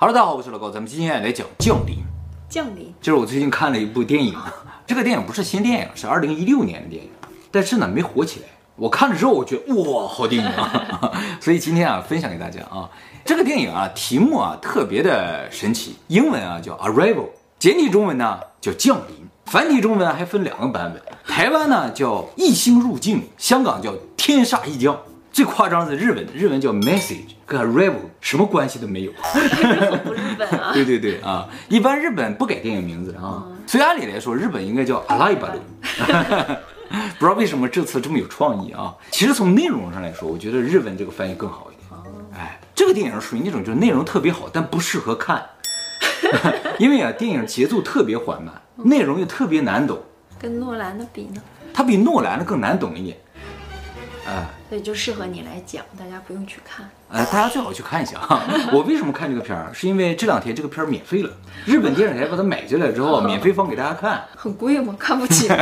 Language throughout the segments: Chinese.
Hello，大家好，我是老高，咱们今天来讲降临。降临，就是我最近看了一部电影，这个电影不是新电影，是二零一六年的电影，但是呢没火起来。我看了之后，我觉得哇，好电影啊！所以今天啊，分享给大家啊，这个电影啊，题目啊特别的神奇，英文啊叫 Arrival，简体中文呢叫降临，繁体中文还分两个版本，台湾呢叫异星入境，香港叫天煞一降。最夸张的是日文，日文叫 message，跟 arrival 什么关系都没有。不日本啊？对对对啊，一般日本不改电影名字的啊。所以按理来说，日本应该叫阿拉伊巴鲁。不知道为什么这次这么有创意啊？其实从内容上来说，我觉得日文这个翻译更好一点。哎，这个电影属于那种就是内容特别好，但不适合看，因为啊，电影节奏特别缓慢，内容又特别难懂。跟诺兰的比呢？它比诺兰的更难懂一点。哎，所以就适合你来讲，大家不用去看。哎，大家最好去看一下哈。我为什么看这个片儿？是因为这两天这个片儿免费了，日本电视台把它买进来之后，免费放给大家看。很贵吗？看不起吗？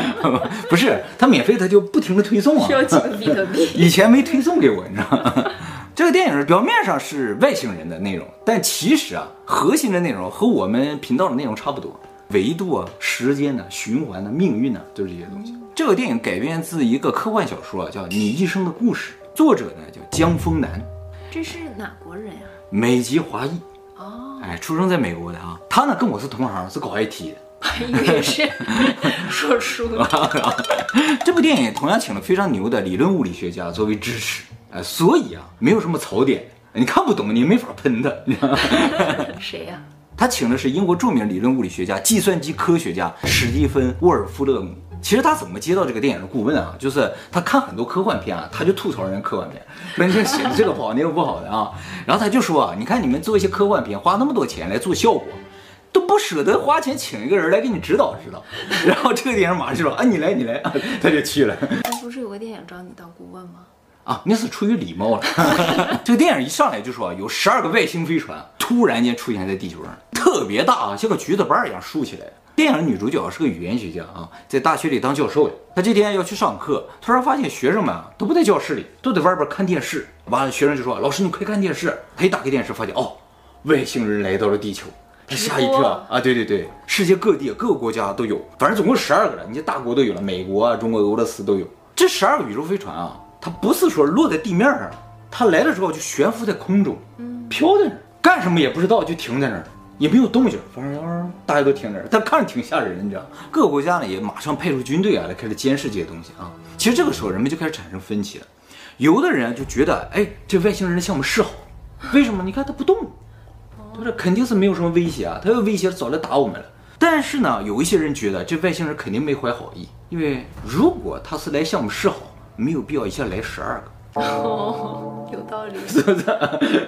不是，它免费，它就不停的推送啊。需要几个比特币？以前没推送给我，你知道吗？这个电影表面上是外星人的内容，但其实啊，核心的内容和我们频道的内容差不多。维度啊，时间呢、啊，循环呢、啊，命运呢、啊，都是这些东西。这个电影改编自一个科幻小说，啊，叫《你一生的故事》，作者呢叫江峰南。这是哪国人呀？美籍华裔。哦，哎，出生在美国的啊。他呢跟我是同行，是搞 IT 的。还以为是说书的。这部电影同样请了非常牛的理论物理学家作为支持，哎，所以啊，没有什么槽点，你看不懂，你没法喷他。谁呀？他请的是英国著名理论物理学家、计算机科学家史蒂芬·沃尔夫勒姆。其实他怎么接到这个电影的顾问啊？就是他看很多科幻片啊，他就吐槽人家科幻片，说你写的这个不好，那个不好的啊。然后他就说啊，你看你们做一些科幻片，花那么多钱来做效果，都不舍得花钱请一个人来给你指导指导。然后这个电影马上就说啊，你来你来，他就去了。不是有个电影找你当顾问吗？啊，那是出于礼貌了。这个电影一上来就说有十二个外星飞船突然间出现在地球上，特别大啊，像个橘子瓣一样竖起来。电影女主角是个语言学家啊，在大学里当教授的。她这天要去上课，突然发现学生们啊都不在教室里，都在外边看电视。完了，学生就说：“老师，你快看电视。”她一打开电视，发现哦，外星人来到了地球，他吓一跳啊！对对对，世界各地各个国家都有，反正总共十二个了，你这大国都有了，美国啊、中国、俄罗斯都有。这十二个宇宙飞船啊。它不是说落在地面上，它来的时候就悬浮在空中，飘在那儿，干什么也不知道，就停在那儿，也没有动静，反正大家都听着，但看着挺吓人，你知道？各个国家呢也马上派出军队啊来开始监视这些东西啊。其实这个时候人们就开始产生分歧了，有的人就觉得，哎，这外星人向我们示好，为什么？你看他不动，他这肯定是没有什么威胁啊，他要威胁早来打我们了。但是呢，有一些人觉得这外星人肯定没怀好意，因为如果他是来向我们示好。没有必要一下来十二个，理，是不是？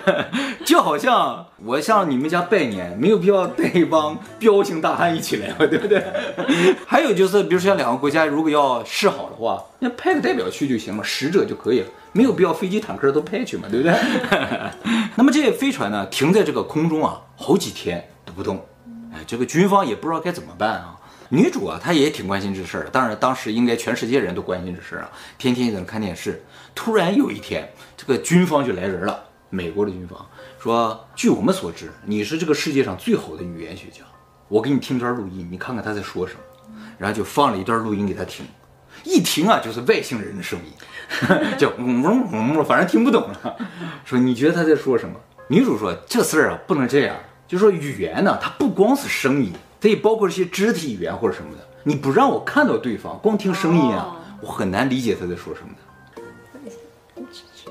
就好像我向你们家拜年，没有必要带一帮彪形大汉一起来嘛，对不对？还有就是，比如说像两个国家如果要示好的话，那派个代表去就行了，使者就可以了，没有必要飞机坦克都派去嘛，对不对？那么这些飞船呢，停在这个空中啊，好几天都不动，哎，这个军方也不知道该怎么办啊。女主啊，她也挺关心这事儿的。当然，当时应该全世界人都关心这事儿啊，天天在那看电视。突然有一天，这个军方就来人了，美国的军方说：“据我们所知，你是这个世界上最好的语言学家，我给你听段录音，你看看他在说什么。”然后就放了一段录音给他听，一听啊，就是外星人的声音，就嗡嗡嗡，反正听不懂了。说你觉得他在说什么？女主说：“这事儿啊，不能这样，就说语言呢，它不光是声音。”它也包括一些肢体语言或者什么的，你不让我看到对方，光听声音啊，我很难理解他在说什么的。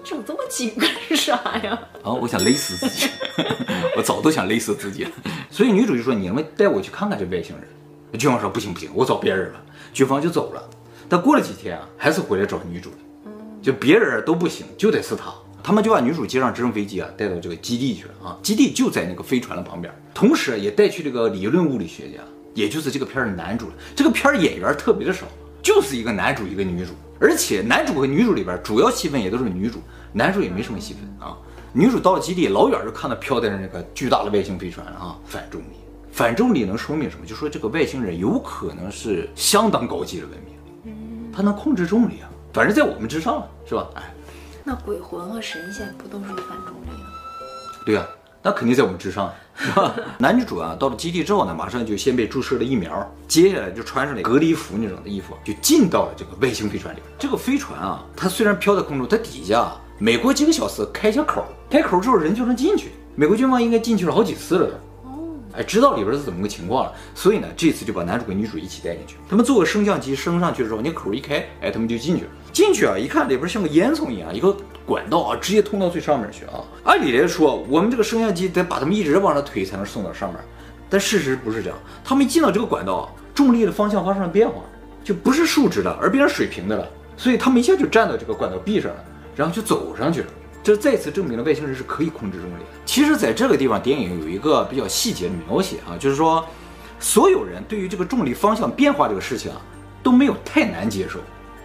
整这么紧干啥呀？啊，我想勒死自己，我早都想勒死自己了。所以女主就说：“你能不能带我去看看这外星人？”军方说：“不行不行，我找别人了。”军方就走了。但过了几天啊，还是回来找女主，就别人都不行，就得是他。他们就把女主接上直升飞机啊，带到这个基地去了啊。基地就在那个飞船的旁边，同时也带去这个理论物理学家，也就是这个片儿的男主了。这个片儿演员特别的少，就是一个男主一个女主，而且男主和女主里边主要戏份也都是女主，男主也没什么戏份啊。女主到了基地，老远就看到飘在那个巨大的外星飞船啊，反重力，反重力能说明什么？就说这个外星人有可能是相当高级的文明，他能控制重力啊，反正在我们之上了，是吧？哎。那鬼魂和神仙不都是反重力吗？对啊，那肯定在我们之上，是吧？男女主啊，到了基地之后呢，马上就先被注射了疫苗，接下来就穿上了隔离服那种的衣服，就进到了这个外星飞船里。这个飞船啊，它虽然飘在空中，它底下每过几个小时开一下口，开口之后人就能进去。美国军方应该进去了好几次了。哎，知道里边是怎么个情况了，所以呢，这次就把男主跟女主一起带进去。他们坐个升降机升上去之后，那口一开，哎，他们就进去了。进去啊，一看里边像个烟囱一样，一个管道啊，直接通到最上面去啊。按理来说，我们这个升降机得把他们一直往上推才能送到上面，但事实不是这样。他们一进到这个管道，重力的方向发生了变化，就不是竖直的，而变成水平的了。所以他们一下就站到这个管道壁上了，然后就走上去了。这再次证明了外星人是可以控制重力的。其实，在这个地方，电影有一个比较细节的描写啊，就是说，所有人对于这个重力方向变化这个事情啊，都没有太难接受。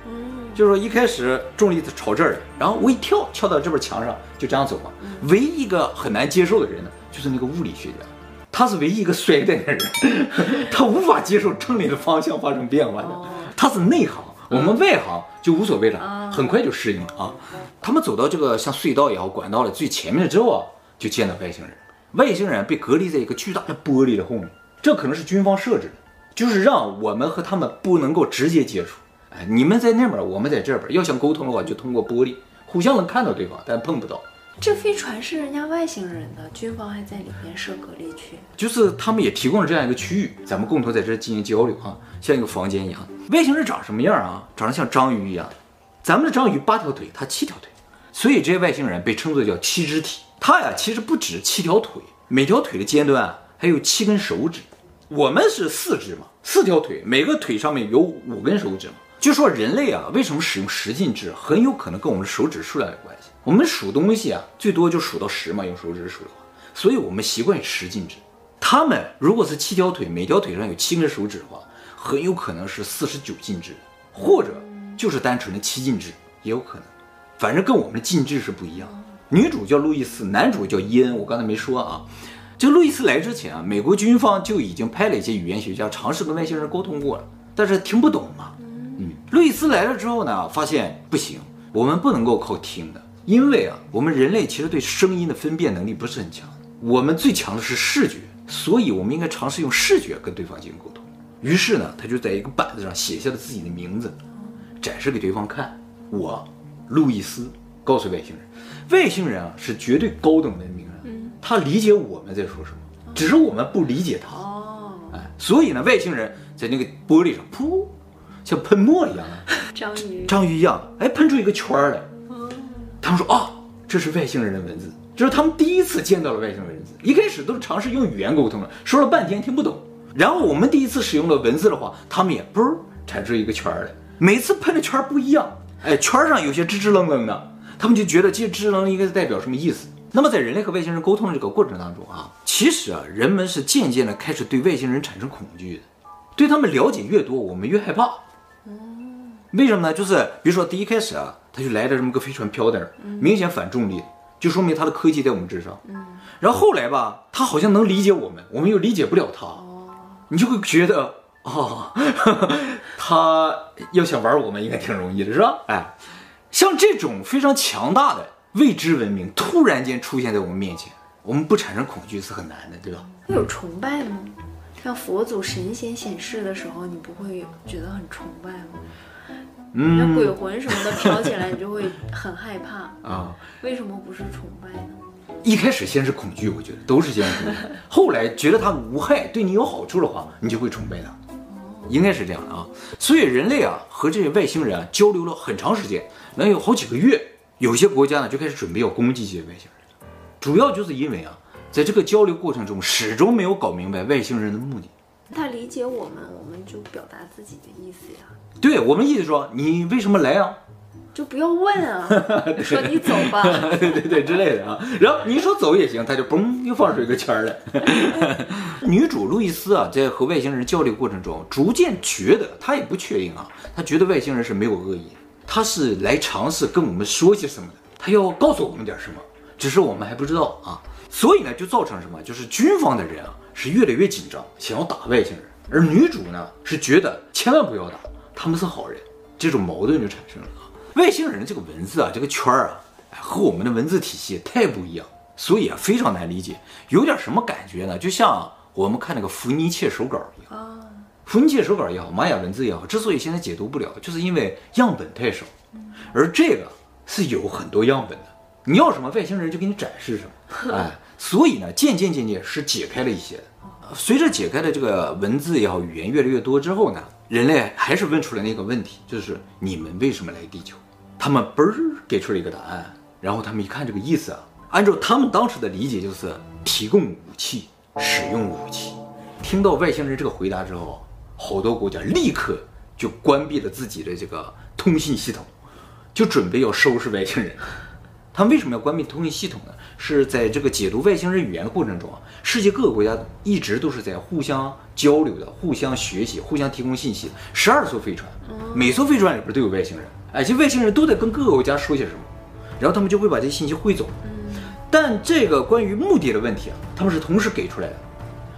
嗯，就是说一开始重力朝这儿，然后我一跳，跳到这边墙上，就这样走嘛。唯一一个很难接受的人呢，就是那个物理学家，他是唯一一个衰的人，他无法接受重力的方向发生变化的，他是内行。我们外行就无所谓了，很快就适应了啊。他们走到这个像隧道也好管道的最前面之后啊，就见到外星人。外星人被隔离在一个巨大的玻璃的后面，这可能是军方设置的，就是让我们和他们不能够直接接触。哎，你们在那边，我们在这边，要想沟通的话，就通过玻璃，互相能看到对方，但碰不到。这飞船是人家外星人的，军方还在里面设隔离区，就是他们也提供了这样一个区域，咱们共同在这进行交流啊，像一个房间一样。外星人长什么样啊？长得像章鱼一样，咱们的章鱼八条腿，它七条腿，所以这些外星人被称作叫七肢体。它呀，其实不止七条腿，每条腿的尖端啊还有七根手指。我们是四肢嘛，四条腿，每个腿上面有五根手指嘛。就说人类啊，为什么使用十进制，很有可能跟我们的手指数量有关系。我们数东西啊，最多就数到十嘛，用手指数的话，所以我们习惯于十进制。他们如果是七条腿，每条腿上有七根手指的话，很有可能是四十九进制，或者就是单纯的七进制，也有可能。反正跟我们的进制是不一样。女主叫路易斯，男主叫伊恩。我刚才没说啊，这路易斯来之前啊，美国军方就已经派了一些语言学家尝试跟外星人沟通过了，但是听不懂嘛。嗯，路易斯来了之后呢，发现不行，我们不能够靠听的。因为啊，我们人类其实对声音的分辨能力不是很强，我们最强的是视觉，所以我们应该尝试用视觉跟对方进行沟通。于是呢，他就在一个板子上写下了自己的名字，展示给对方看。我，路易斯，告诉外星人，外星人啊是绝对高等文明人，他理解我们在说什么，只是我们不理解他。哦，哎，所以呢，外星人在那个玻璃上噗，像喷墨一样，章鱼，章鱼一样，哎，喷出一个圈来。他们说啊、哦，这是外星人的文字，这是他们第一次见到了外星人文字。一开始都是尝试用语言沟通了，说了半天听不懂。然后我们第一次使用了文字的话，他们也嘣产出一个圈来。每次喷的圈不一样，哎，圈上有些支支棱棱的，他们就觉得这些支支棱棱应该是代表什么意思。那么在人类和外星人沟通的这个过程当中啊，其实啊，人们是渐渐的开始对外星人产生恐惧的，对他们了解越多，我们越害怕。为什么呢？就是比如说第一开始啊。他就来了这么个飞船飘在那儿，明显反重力，就说明他的科技在我们之上。嗯，然后后来吧，他好像能理解我们，我们又理解不了他，你就会觉得哦，他要想玩我们应该挺容易的，是吧？哎，像这种非常强大的未知文明突然间出现在我们面前，我们不产生恐惧是很难的，对吧？会有崇拜吗？像佛祖神仙显示的时候，你不会觉得很崇拜吗？嗯，那鬼魂什么的飘起来，你就会很害怕 啊。为什么不是崇拜呢？一开始先是恐惧，我觉得都是先是恐惧，后来觉得它无害，对你有好处的话，你就会崇拜它。应该是这样的啊。所以人类啊和这些外星人啊交流了很长时间，能有好几个月。有些国家呢就开始准备要攻击这些外星人，主要就是因为啊，在这个交流过程中始终没有搞明白外星人的目的。他理解我们，我们就表达自己的意思呀。对我们意思说，你为什么来啊？就不要问啊，说你走吧，对对对之类的啊。然后你说走也行，他就嘣又放出一个圈来。女主路易斯啊，在和外星人交流过程中，逐渐觉得她也不确定啊，她觉得外星人是没有恶意，他是来尝试跟我们说些什么的，他要告诉我们点什么，只是我们还不知道啊。所以呢，就造成什么，就是军方的人啊是越来越紧张，想要打外星人，而女主呢是觉得千万不要打。他们是好人，这种矛盾就产生了。外星人这个文字啊，这个圈儿啊，和我们的文字体系太不一样。所以啊非常难理解，有点什么感觉呢？就像我们看那个伏尼切手稿一样啊，伏尼切手稿也好，玛雅文字也好，之所以现在解读不了，就是因为样本太少，而这个是有很多样本的，你要什么外星人就给你展示什么，哎，所以呢，渐渐渐渐是解开了一些。随着解开的这个文字也好，语言越来越多之后呢，人类还是问出了那个问题，就是你们为什么来地球？他们嘣儿给出了一个答案，然后他们一看这个意思啊，按照他们当时的理解就是提供武器，使用武器。听到外星人这个回答之后，好多国家立刻就关闭了自己的这个通信系统，就准备要收拾外星人。他们为什么要关闭通信系统呢？是在这个解读外星人语言的过程中啊，世界各个国家一直都是在互相交流的、互相学习、互相提供信息。十二艘飞船，每艘飞船里边都有外星人，哎，这外星人都在跟各个国家说些什么，然后他们就会把这些信息汇总。但这个关于目的的问题啊，他们是同时给出来的，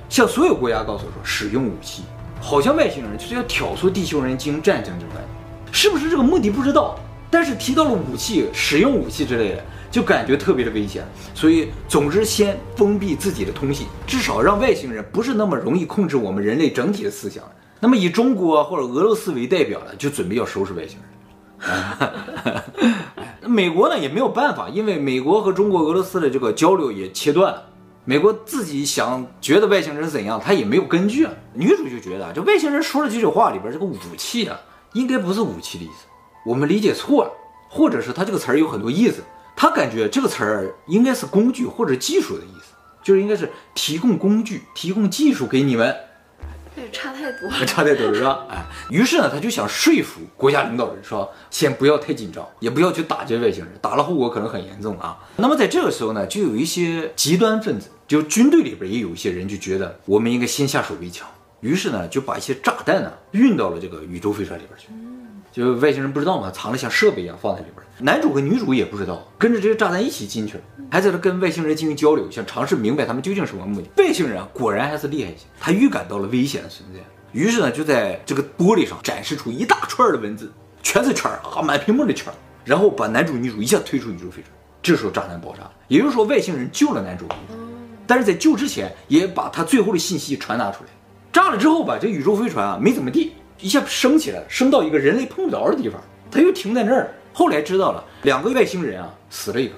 向所有国家告诉说使用武器，好像外星人就是要挑唆地球人进行战争这种感觉，是不是这个目的不知道？但是提到了武器，使用武器之类的，就感觉特别的危险。所以，总之先封闭自己的通信，至少让外星人不是那么容易控制我们人类整体的思想。那么，以中国或者俄罗斯为代表的，就准备要收拾外星人。美国呢也没有办法，因为美国和中国、俄罗斯的这个交流也切断了。美国自己想觉得外星人怎样，他也没有根据啊。女主就觉得，这外星人说了几句话里边这个武器啊，应该不是武器的意思。我们理解错了，或者是他这个词儿有很多意思，他感觉这个词儿应该是工具或者技术的意思，就是应该是提供工具、提供技术给你们。这差太多，差太多了是吧？哎，于是呢，他就想说服国家领导人说，先不要太紧张，也不要去打这些外星人，打了后果可能很严重啊。那么在这个时候呢，就有一些极端分子，就军队里边也有一些人就觉得我们应该先下手为强，于是呢，就把一些炸弹呢运到了这个宇宙飞船里边去。就外星人不知道嘛，藏了像设备一样放在里边。男主和女主也不知道，跟着这些炸弹一起进去了，还在这跟外星人进行交流，想尝试明白他们究竟什么目的。外星人，果然还是厉害一些，他预感到了危险的存在，于是呢，就在这个玻璃上展示出一大串的文字，全是圈儿啊，满屏幕的圈儿，然后把男主女主一下推出宇宙飞船。这时候炸弹爆炸了，也就是说外星人救了男主女主，但是在救之前也把他最后的信息传达出来。炸了之后吧，这宇宙飞船啊没怎么地。一下升起来，升到一个人类碰不着的地方，他又停在那儿。后来知道了，两个外星人啊，死了一个，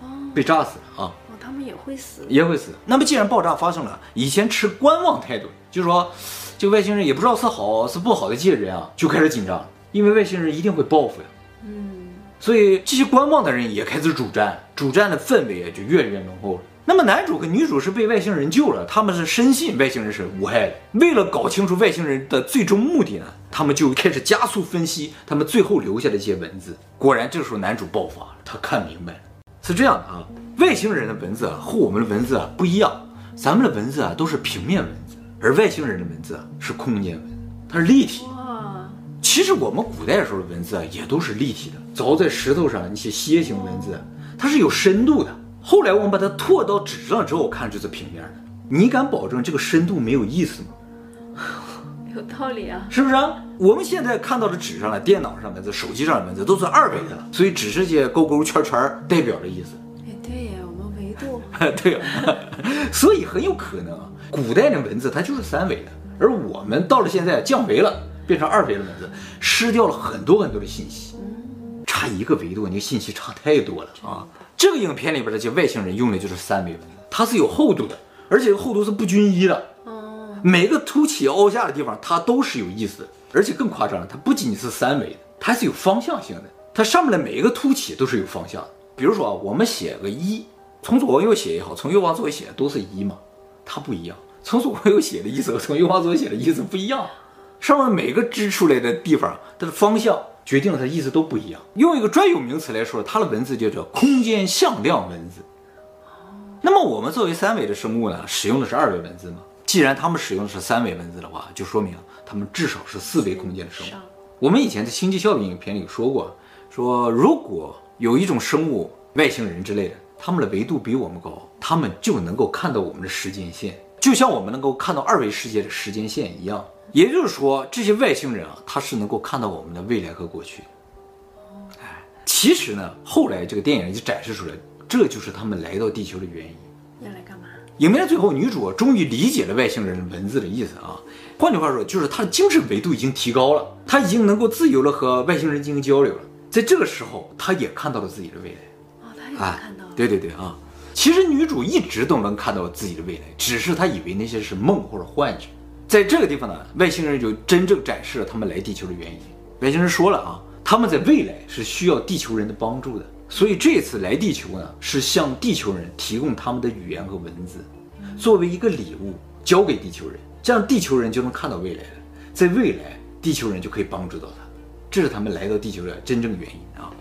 哦，被炸死了啊。哦，他们也会死，也会死。那么既然爆炸发生了，以前持观望态度，就是说这个外星人也不知道是好是不好的这些人啊，就开始紧张了，因为外星人一定会报复呀。嗯，所以这些观望的人也开始主战，主战的氛围也就越来越浓厚了。那么男主和女主是被外星人救了，他们是深信外星人是无害的。为了搞清楚外星人的最终目的呢，他们就开始加速分析他们最后留下的一些文字。果然，这时候男主爆发了，他看明白了，是这样的啊，外星人的文字啊和我们的文字啊不一样，咱们的文字啊都是平面文字，而外星人的文字啊是空间文字，它是立体。哇，其实我们古代的时候的文字啊也都是立体的，凿在石头上那些楔形文字，它是有深度的。后来我们把它拓到纸上之后，看就是平面的。你敢保证这个深度没有意思吗？有道理啊，是不是啊？我们现在看到的纸上的、电脑上的、这手机上的文字都是二维的了，所以只是些勾勾圈圈代表的意思。哎，对呀，我们维度。对呀，所以很有可能啊，古代的文字它就是三维的，而我们到了现在降维了，变成二维的文字，失掉了很多很多的信息。差一个维度，你信息差太多了啊。这个影片里边的这些外星人用的就是三维文字，它是有厚度的，而且厚度是不均一的。哦，每个凸起凹下的地方，它都是有意思的，而且更夸张了，它不仅是三维的，它是有方向性的。它上面的每一个凸起都是有方向的。比如说啊，我们写个一，从左往右写也好，从右往左写都是一嘛，它不一样。从左往右写的意思和从右往左写的意思不一样。上面每个支出来的地方，它的方向。决定了它意思都不一样。用一个专有名词来说，它的文字叫做空间向量文字。那么我们作为三维的生物呢，使用的是二维文字嘛？既然他们使用的是三维文字的话，就说明他们至少是四维空间的生物。我们以前在《星际效应》影片里说过，说如果有一种生物，外星人之类的，他们的维度比我们高，他们就能够看到我们的时间线，就像我们能够看到二维世界的时间线一样。也就是说，这些外星人啊，他是能够看到我们的未来和过去。哎，其实呢，后来这个电影就展示出来，这就是他们来到地球的原因。要来干嘛？影片最后，女主终于理解了外星人文字的意思啊。换句话说，就是她的精神维度已经提高了，她已经能够自由的和外星人进行交流了。在这个时候，她也看到了自己的未来。哦，她也看到了。对对对啊！其实女主一直都能看到自己的未来，只是她以为那些是梦或者幻觉。在这个地方呢，外星人就真正展示了他们来地球的原因。外星人说了啊，他们在未来是需要地球人的帮助的，所以这次来地球呢，是向地球人提供他们的语言和文字，作为一个礼物交给地球人。这样地球人就能看到未来了，在未来地球人就可以帮助到他，这是他们来到地球的真正原因啊。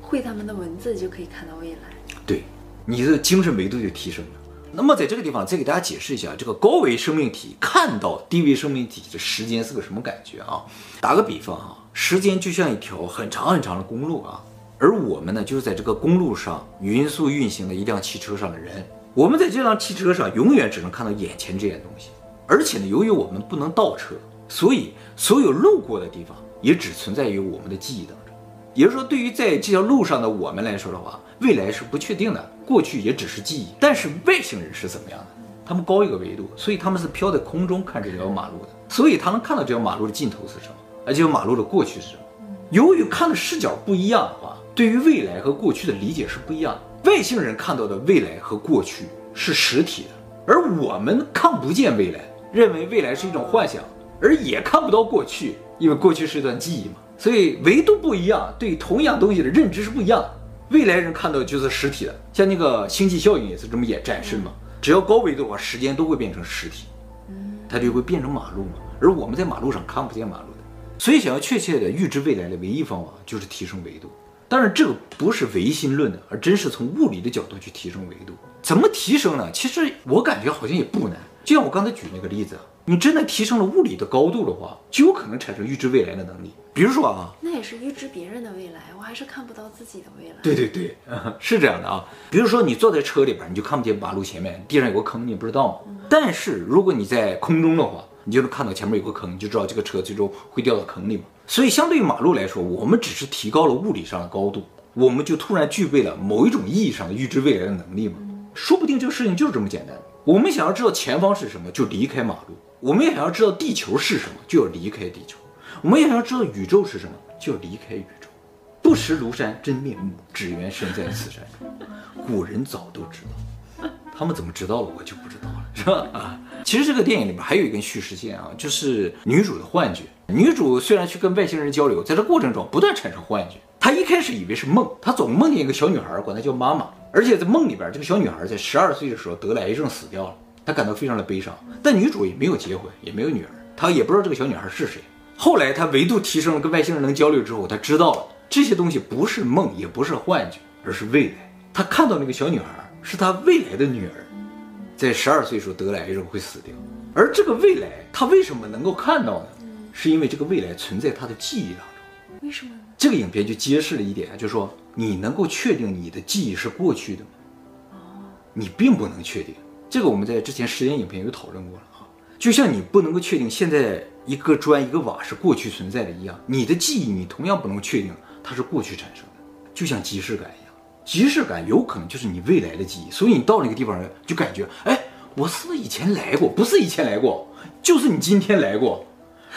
会他们的文字就可以看到未来，对，你的精神维度就提升了。那么在这个地方再给大家解释一下，这个高维生命体看到低维生命体的时间是个什么感觉啊？打个比方啊，时间就像一条很长很长的公路啊，而我们呢就是在这个公路上匀速运行的一辆汽车上的人，我们在这辆汽车上永远只能看到眼前这件东西。而且呢，由于我们不能倒车，所以所有路过的地方也只存在于我们的记忆当中。也就是说，对于在这条路上的我们来说的话，未来是不确定的，过去也只是记忆。但是外星人是怎么样的？他们高一个维度，所以他们是飘在空中看这条马路的，所以他能看到这条马路的。尽头是什么，而这条马路的。过去是什么。由于看的。视角不一样的。话，对于未来和过去的。理解是不一样的。外星人看到的。未来和过去是实体的，而我们看不见未来。认为未来是一种幻想，而也看不到过去，因为过去是一段记忆嘛，所以维度不一样，对同样东西的。认知是不一样的。未来人看到的就是实体的，像那个星际效应也是这么演展示嘛。只要高维度的话，时间都会变成实体，它就会变成马路嘛。而我们在马路上看不见马路的，所以想要确切的预知未来的唯一方法就是提升维度。当然，这个不是唯心论的，而真是从物理的角度去提升维度。怎么提升呢？其实我感觉好像也不难。就像我刚才举那个例子，你真的提升了物理的高度的话，就有可能产生预知未来的能力。比如说啊，那也是预知别人的未来，我还是看不到自己的未来。对对对，是这样的啊。比如说你坐在车里边，你就看不见马路前面地上有个坑，你不知道吗？嗯。但是如果你在空中的话，你就能看到前面有个坑，你就知道这个车最终会掉到坑里嘛。所以相对于马路来说，我们只是提高了物理上的高度，我们就突然具备了某一种意义上的预知未来的能力嘛。说不定这个事情就是这么简单。我们想要知道前方是什么，就离开马路；我们也想要知道地球是什么，就要离开地球；我们也想要知道宇宙是什么，就要离开宇宙。不识庐山真面目，只缘身在此山中。古人早都知道，他们怎么知道了，我就不知道了，是吧？啊，其实这个电影里面还有一根叙事线啊，就是女主的幻觉。女主虽然去跟外星人交流，在这过程中不断产生幻觉。她一开始以为是梦，她总梦见一个小女孩，管她叫妈妈。而且在梦里边，这个小女孩在十二岁的时候得了癌症死掉了，她感到非常的悲伤。但女主也没有结婚，也没有女儿，她也不知道这个小女孩是谁。后来他维度提升了，跟外星人能交流之后，他知道了这些东西不是梦，也不是幻觉，而是未来。他看到那个小女孩是他未来的女儿，在十二岁时候得了癌症会死掉。而这个未来，她为什么能够看到呢？是因为这个未来存在她的记忆当中。为什么？这个影片就揭示了一点，就是说你能够确定你的记忆是过去的吗？哦，你并不能确定。这个我们在之前实验影片有讨论过了哈。就像你不能够确定现在一个砖一个瓦是过去存在的一样，你的记忆你同样不能确定它是过去产生的。就像即视感一样，即视感有可能就是你未来的记忆。所以你到那个地方就感觉，哎，我是不是以前来过？不是以前来过，就是你今天来过。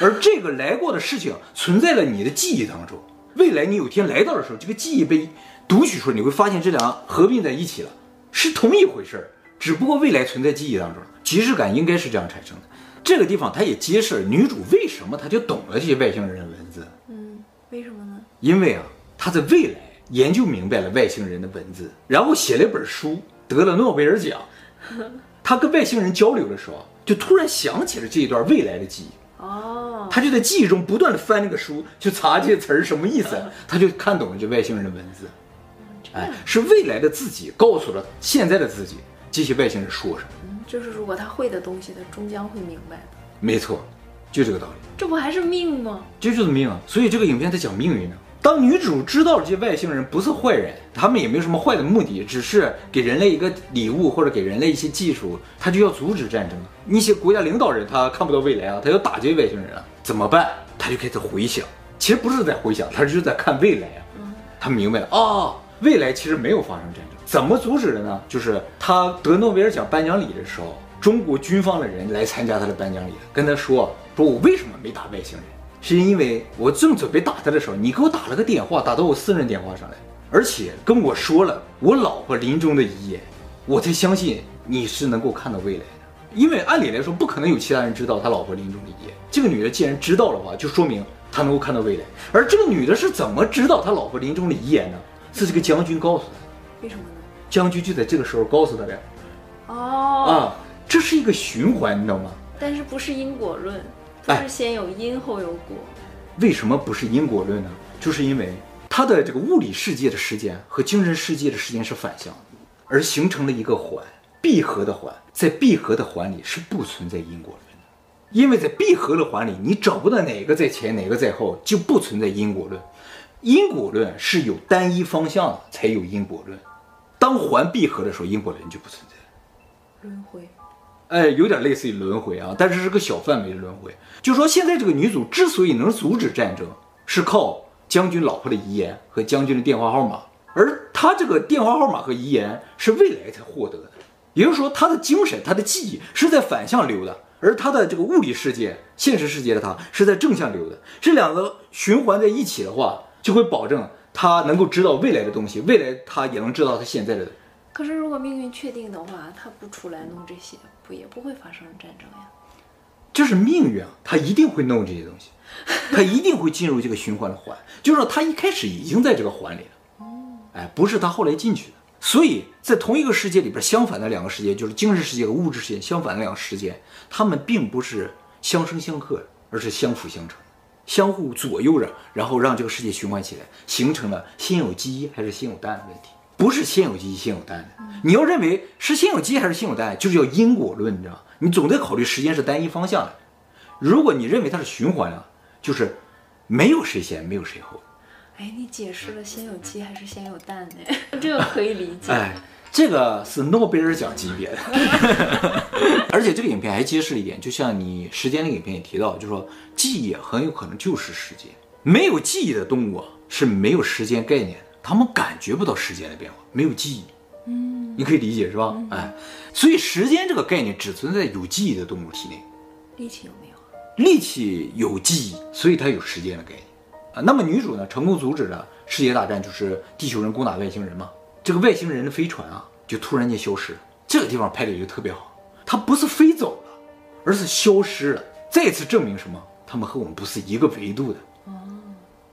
而这个来过的事情存在了你的记忆当中。未来你有一天来到的时候，这个记忆被读取出来，你会发现这两个合并在一起了，是同一回事儿，只不过未来存在记忆当中，即视感应该是这样产生的。这个地方它也揭示了女主为什么她就懂了这些外星人的文字。嗯，为什么呢？因为啊，她在未来研究明白了外星人的文字，然后写了一本书，得了诺贝尔奖。她跟外星人交流的时候，就突然想起了这一段未来的记忆。哦，他就在记忆中不断的翻那个书，去查这些词儿什么意思，他就看懂了这外星人的文字。哎，是未来的自己告诉了现在的自己，这些外星人说什么。嗯，就是如果他会的东西，他终将会明白的。没错，就这个道理。这不还是命吗？这就是命啊！所以这个影片在讲命运呢。当女主知道了这些外星人不是坏人，他们也没有什么坏的目的，只是给人类一个礼物或者给人类一些技术，他就要阻止战争。那些国家领导人他看不到未来啊，他要打这些外星人啊，怎么办？他就开始回想，其实不是在回想，他就是在看未来啊。他明白了啊，未来其实没有发生战争。怎么阻止的呢？就是他得诺贝尔奖颁奖礼的时候，中国军方的人来参加他的颁奖礼，跟他说：“说我为什么没打外星人？是因为我正准备打他的时候，你给我打了个电话，打到我私人电话上来，而且跟我说了我老婆临终的遗言，我才相信你是能够看到未来的。因为按理来说，不可能有其他人知道他老婆临终的遗言。这个女的既然知道的话，就说明她能够看到未来。而这个女的是怎么知道他老婆临终的遗言呢？是这个将军告诉他。为什么呢？将军就在这个时候告诉他的。哦啊，这是一个循环，你知道吗？但是不是因果论，不是先有因后有果。为什么不是因果论呢？就是因为它的这个物理世界的时间和精神世界的时间是反向的，而形成了一个环，闭合的环，在闭合的环里是不存在因果论的，因为在闭合的环里，你找不到哪个在前，哪个在后，就不存在因果论。因果论是有单一方向的才有因果论，当环闭合的时候，因果论就不存在。轮回，哎，有点类似于轮回啊，但是是个小范围的轮回。就说，现在这个女主之所以能阻止战争，是靠将军老婆的遗言和将军的电话号码，而她这个电话号码和遗言是未来才获得的，也就是说，她的精神、她的记忆是在反向流的，而她的这个物理世界、现实世界的她是在正向流的。这两个循环在一起的话。就会保证他能够知道未来的东西，未来他也能知道他现在的。可是如果命运确定的话，他不出来弄这些，不也不会发生战争呀？就是命运啊，他一定会弄这些东西，他一定会进入这个循环的环，就是说他一开始已经在这个环里了。哎，不是他后来进去的。所以在同一个世界里边，相反的两个世界，就是精神世界和物质世界相反的两个世界，他们并不是相生相克，而是相辅相成。相互左右着，然后让这个世界循环起来，形成了先有鸡还是先有蛋的问题，不是先有鸡先有蛋的。你要认为是先有鸡还是先有蛋，就是要因果论，你知道吗？你总得考虑时间是单一方向的。如果你认为它是循环啊，就是没有谁先，没有谁后。哎，你解释了先有鸡还是先有蛋呢？这个可以理解。哎。这个是诺贝尔奖级别的，而且这个影片还揭示了一点，就像你时间那个影片也提到，就是说记忆很有可能就是时间。没有记忆的动物啊是没有时间概念的，他们感觉不到时间的变化，没有记忆。嗯，你可以理解是吧？哎，所以时间这个概念只存在有记忆的动物体内。力气有没有？力气有记忆，所以它有时间的概念啊。那么女主呢，成功阻止了世界大战，就是地球人攻打外星人嘛。这个外星人的飞船啊，就突然间消失了。这个地方拍的就特别好，它不是飞走了，而是消失了。再次证明什么？他们和我们不是一个维度的。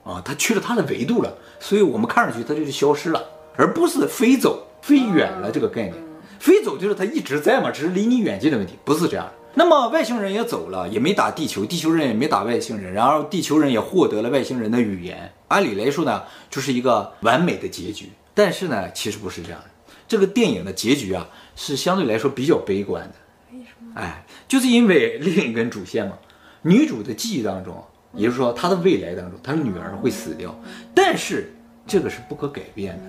哦，啊，他去了他的维度了，所以我们看上去它就是消失了，而不是飞走、飞远了。这个概念，飞走就是它一直在嘛，只是离你远近的问题，不是这样的。那么外星人也走了，也没打地球，地球人也没打外星人，然后地球人也获得了外星人的语言。按理来说呢，就是一个完美的结局。但是呢，其实不是这样的。这个电影的结局啊，是相对来说比较悲观的。为什么？哎，就是因为另一根主线嘛。女主的记忆当中，也就是说她的未来当中，她的女儿会死掉。但是这个是不可改变的。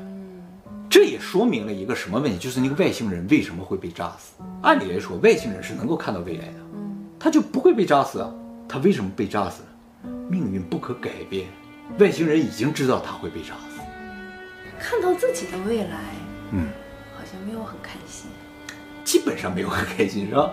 这也说明了一个什么问题？就是那个外星人为什么会被炸死？按理来说，外星人是能够看到未来的，他就不会被炸死啊。他为什么被炸死呢？命运不可改变。外星人已经知道他会被炸死。看到自己的未来，嗯，好像没有很开心，基本上没有很开心，是吧？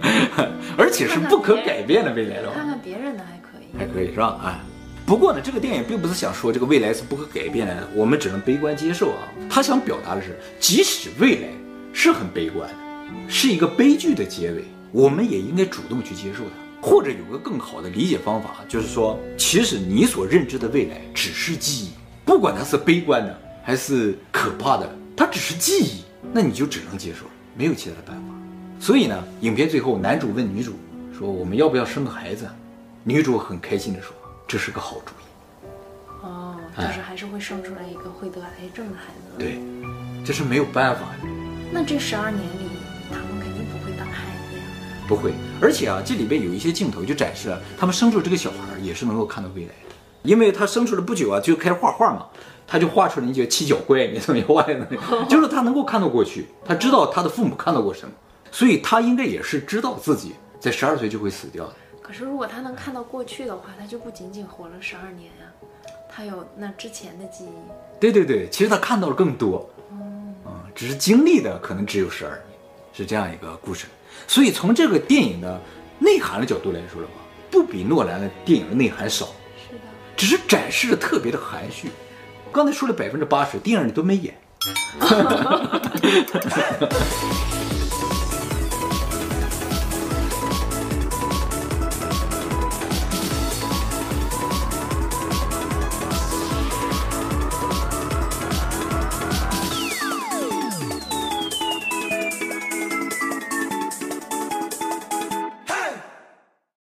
而且是不可改变的未来了。看看别人的还可以，还可以是吧？哎，不过呢，这个电影并不是想说这个未来是不可改变的，我们只能悲观接受啊。他想表达的是，即使未来是很悲观的，是一个悲剧的结尾，我们也应该主动去接受它，或者有个更好的理解方法，就是说，其实你所认知的未来只是记忆。不管它是悲观的还是可怕的，它只是记忆，那你就只能接受，没有其他的办法。所以呢，影片最后男主问女主说：“我们要不要生个孩子？”女主很开心的说：“这是个好主意。”哦，就是还是会生出来一个会得癌症的孩子。对，这是没有办法的。那这十二年里，他们肯定不会当孩子呀。不会，而且啊，这里边有一些镜头就展示了他们生出这个小孩也是能够看到未来的。因为他生出来不久啊，就开始画画嘛，他就画出了那些七角怪，你怎么画的？就是他能够看到过去，他知道他的父母看到过什么，所以他应该也是知道自己在十二岁就会死掉的。可是如果他能看到过去的话，他就不仅仅活了十二年呀、啊，他有那之前的记忆。对对对，其实他看到了更多，嗯，只是经历的可能只有十二年，是这样一个故事。所以从这个电影的内涵的角度来说的话，不比诺兰的电影的内涵少。只是展示的特别的含蓄。刚才说了百分之八十电影里都没演。